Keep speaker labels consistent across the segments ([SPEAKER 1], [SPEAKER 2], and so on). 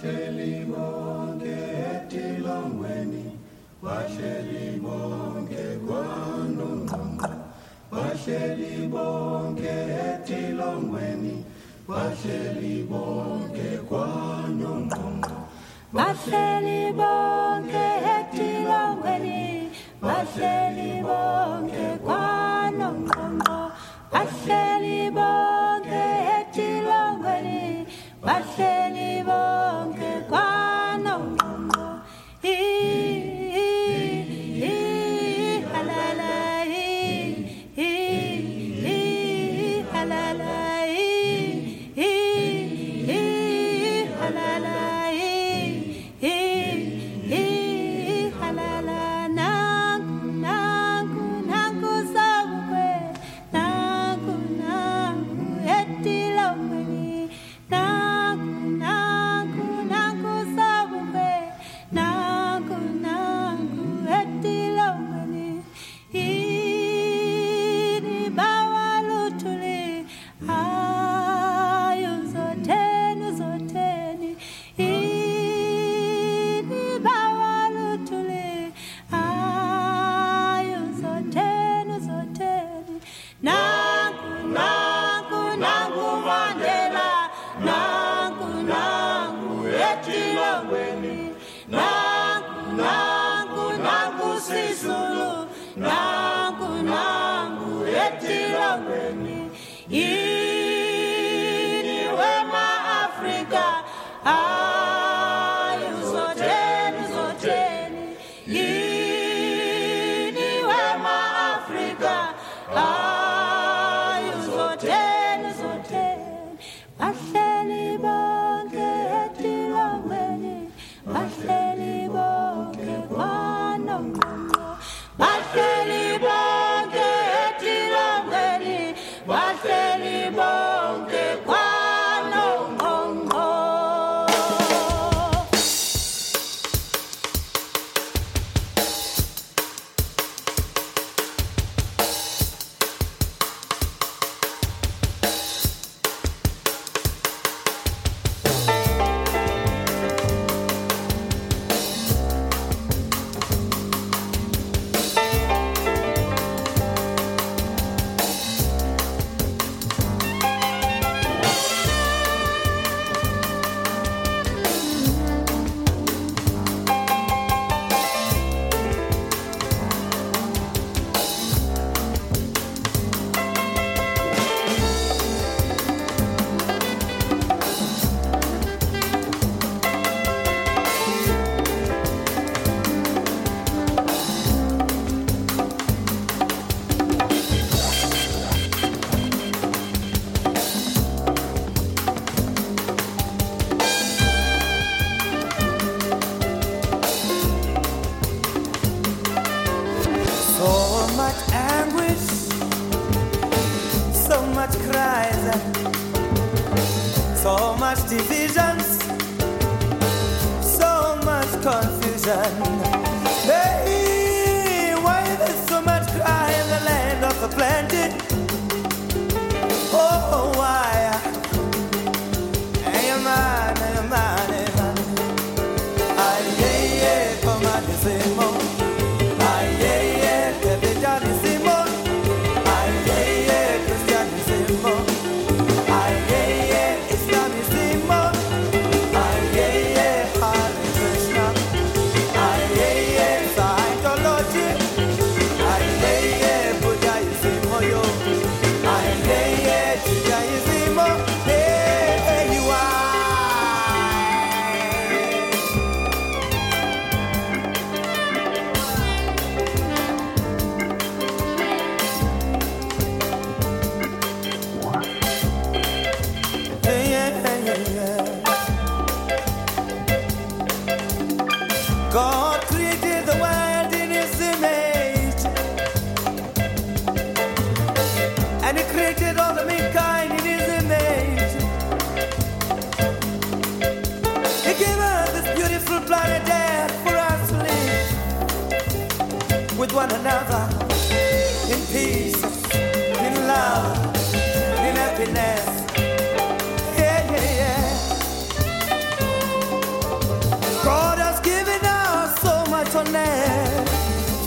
[SPEAKER 1] wahleli bonke etilongweni wahleli bonke kwanongqongqo wahleli bonke etilongweni bahleli bonke kwanongqongqo bahleli bonke etilongweni bahleli bonke sisulu nangu nangu etilongweni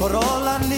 [SPEAKER 2] For all our.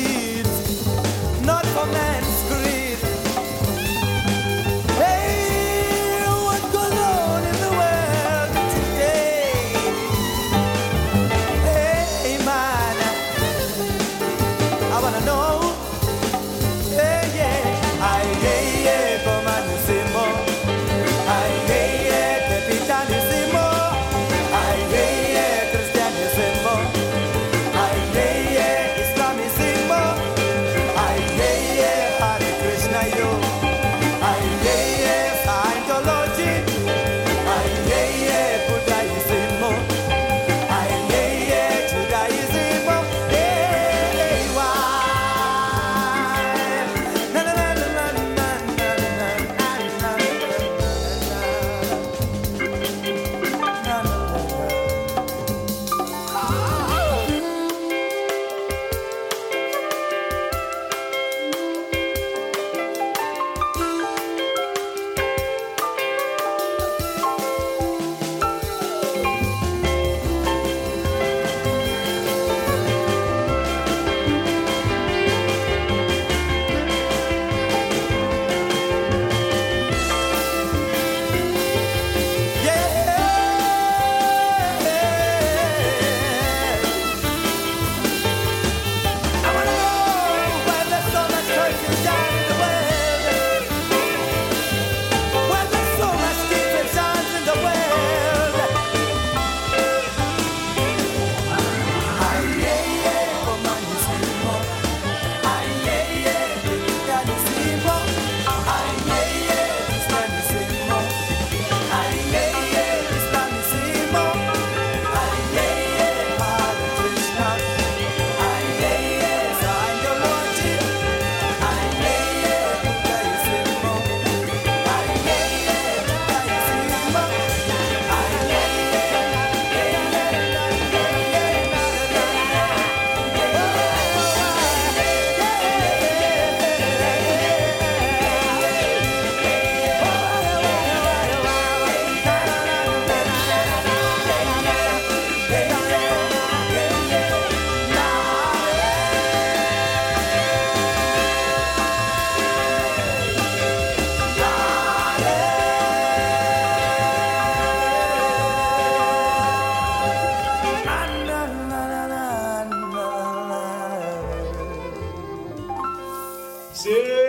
[SPEAKER 1] Sim!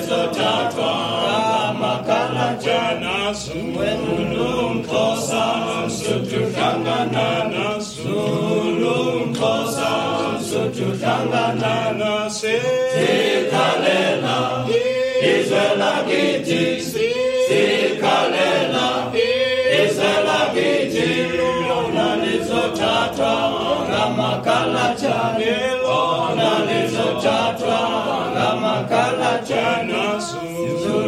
[SPEAKER 1] zilizotwatwa ngamakala njanazo ulumxhosa suthuhlangana naso ulumxhosa suthuhlangana nase sikhalela izwe lakithi sikhalela izwe lakithi lona lizothathwa ngamakala njani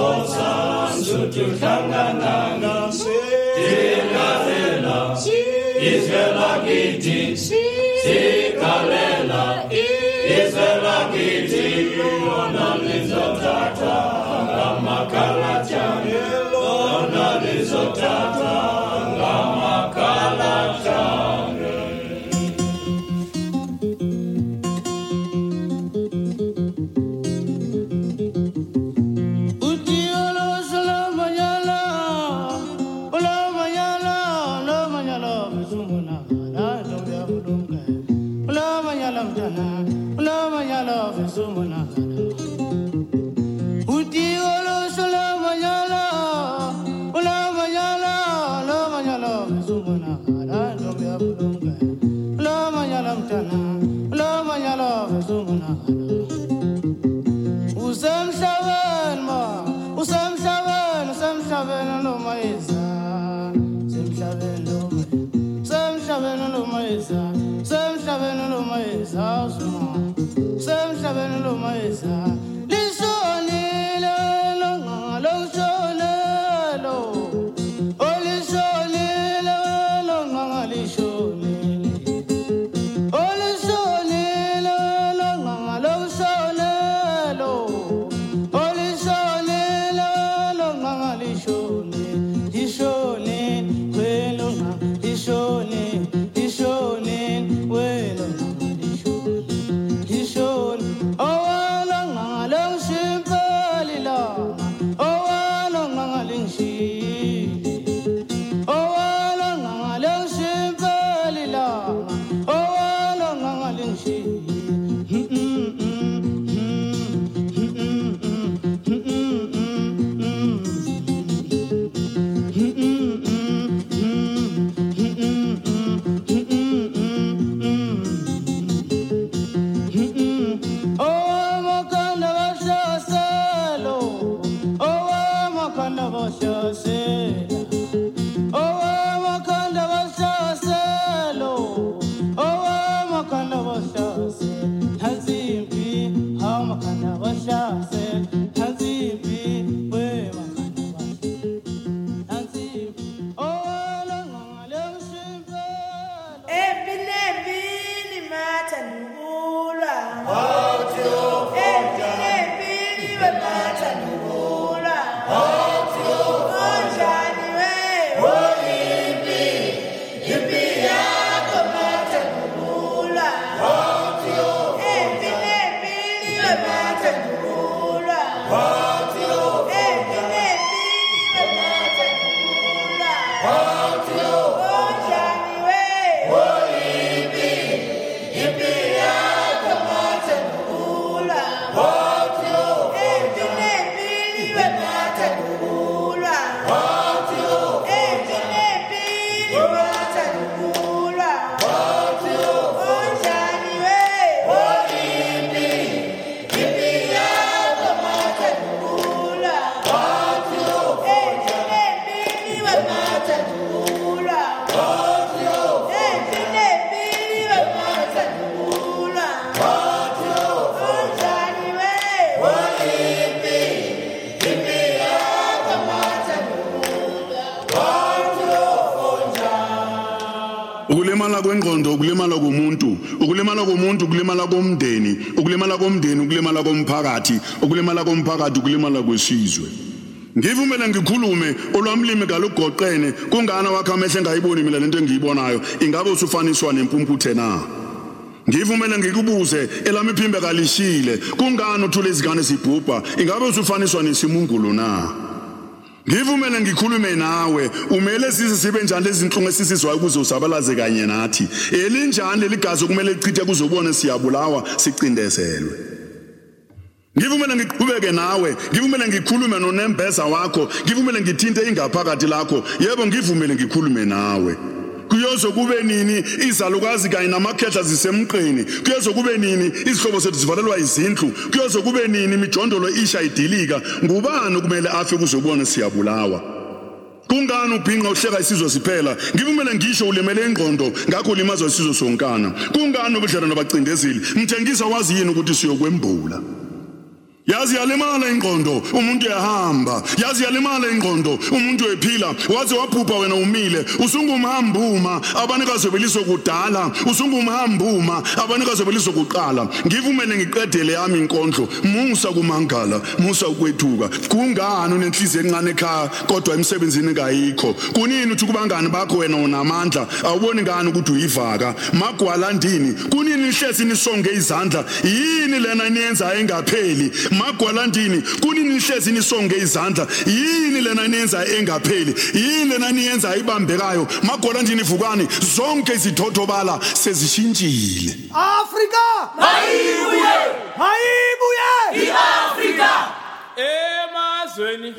[SPEAKER 1] Israel, Israel, Israel, Israel, Israel, Israel, Israel, Israel, Israel, Israel, Israel, Israel, Israel, Israel, Satan
[SPEAKER 3] kwengqondo ukulimala komuntu ukulimala komuntu ukulimala komndeni ukulimala komndeni ukulimala komphakathi ukulimala komphakathi ukulimala kwesizwe. Ngivumele ngikhulume olwamlimi kalugoqene kungana wakho amehlo engayiboni mina lento engiyibonayo? Ingabe usufaniswa nempumputhe na? Ngivumele ngikubuze elami iphimbe kalishile kungani uthule izingane zibhubha? Ingabe usufaniswa nesimungulo na? Ngivumele ngikhulume nawe. Umele size sibe njani lezinhlungu esisizwayo ukuze usabalaze kanye nathi? Elinjani leli gazi okumele lichithe kuzobona siyabulawa sicindezelwe? Ngivumele ngiqhubeke nawe. Ngivumele ngikhulume nonembeza wakho. Ngivumele ngithinte ingaphakathi lakho. Yebo ngivumele ngikhulume nawe. Kuyoze kube nini izalukazi kanye namakhehla zisemqeni kuyoze kube nini izihlobo zethu zivalelwa izindlu? Kuyoze kube nini imijondolo isha idilika? Ngubani kumele afe kuzobona siyabulawa? Kungani ubhinqa uhleka isizwe siphela? Ngivumele ngisho ulimele ingqondo ngakho ulimazwa isizwe sonkana. Kungani ubudlelwano nabacindezeli? Ngithengisa wazi yini ukuthi siyokwembula? Yazi yalimala ingqondo umuntu uyahamba. Yazi yalimala ingqondo umuntu uyephila. Waze waphupha wena umile. Usungumhambuma abanikazi beliso kudala usungumhambuma abanikazi beliso kuqala ngivumele ngiqedele yami inkondlo. Musa kumangala musa ukwethuka. Kungani unenhliziyo encane ekhaya kodwa emsebenzini kayikho? Kunini uthi kubangani bakho wena unamandla? Awuboni ngani ukuthi uyivaka? Magwalandini kunini nihlezi nisonge izandla? Yini lena niyenzayo engapheli? Magwalandini kunini nihlezi nisonge izandla? Yini lena niyenzayo engapheli? Yini lena niyenzayo ibambekayo? Magwalandini vukani zonke izithotobala sezishintshile.
[SPEAKER 4] Afrika! Mayibuye, mayibuye! iAfrika.
[SPEAKER 1] emazweni. Emazweni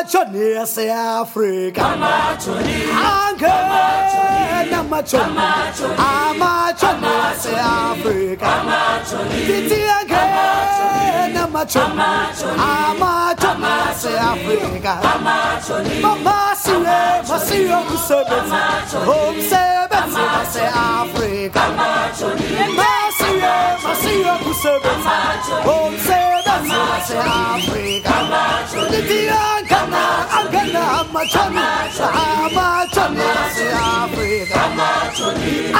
[SPEAKER 4] amajoni aseafrika. Angena amajoni amajoni aseafrika. Kithi angena amajoni amajoni aseafrika. Mamasiwe masiwe umsebenzi. Umsebenzi waseafrika masiwe masiwe umsebenzi. Umsebenzi waseafrika lithi angena angena amajoni amajoni aseafrika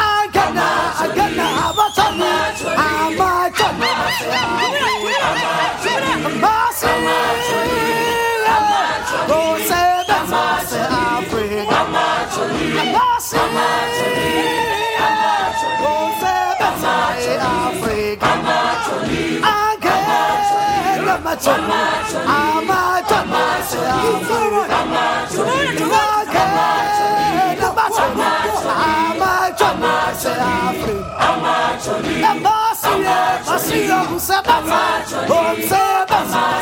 [SPEAKER 4] angena angena amajoni amajoni aseafrika masiwe umsebenzi Amazon, Amazon, you forward, you learn to walk again. Amazon, Amazon, Afri, Amazon, Amazon, Asira Musaba, Musaba,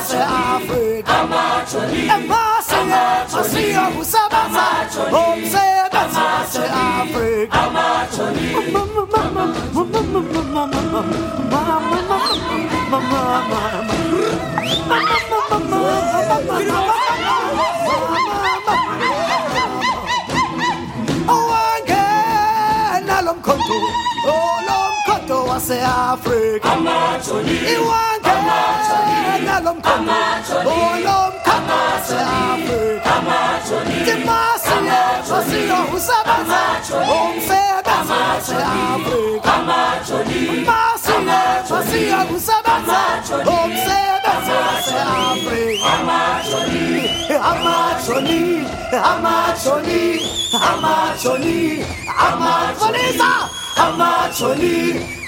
[SPEAKER 4] Afri, Amazon, Amazon, Asira Musaba, Musaba, Afri, Amazon, Mama, Mama, Mama, Mama, Mama, Mama, Mama. Africa. Owangena lo mkhonto lo mkhonto wase-Afrika iwangena lo mkhonto lo mkhonto wase-Afrika timasiye masiye usebenza umsebenzi wase-Afrika amachoni amachoni amachoni amachonisa amachoni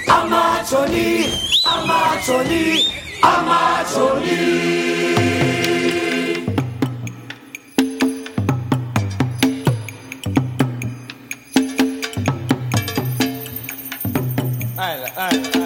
[SPEAKER 4] amachoni amachoni amachoni All
[SPEAKER 2] right, all right.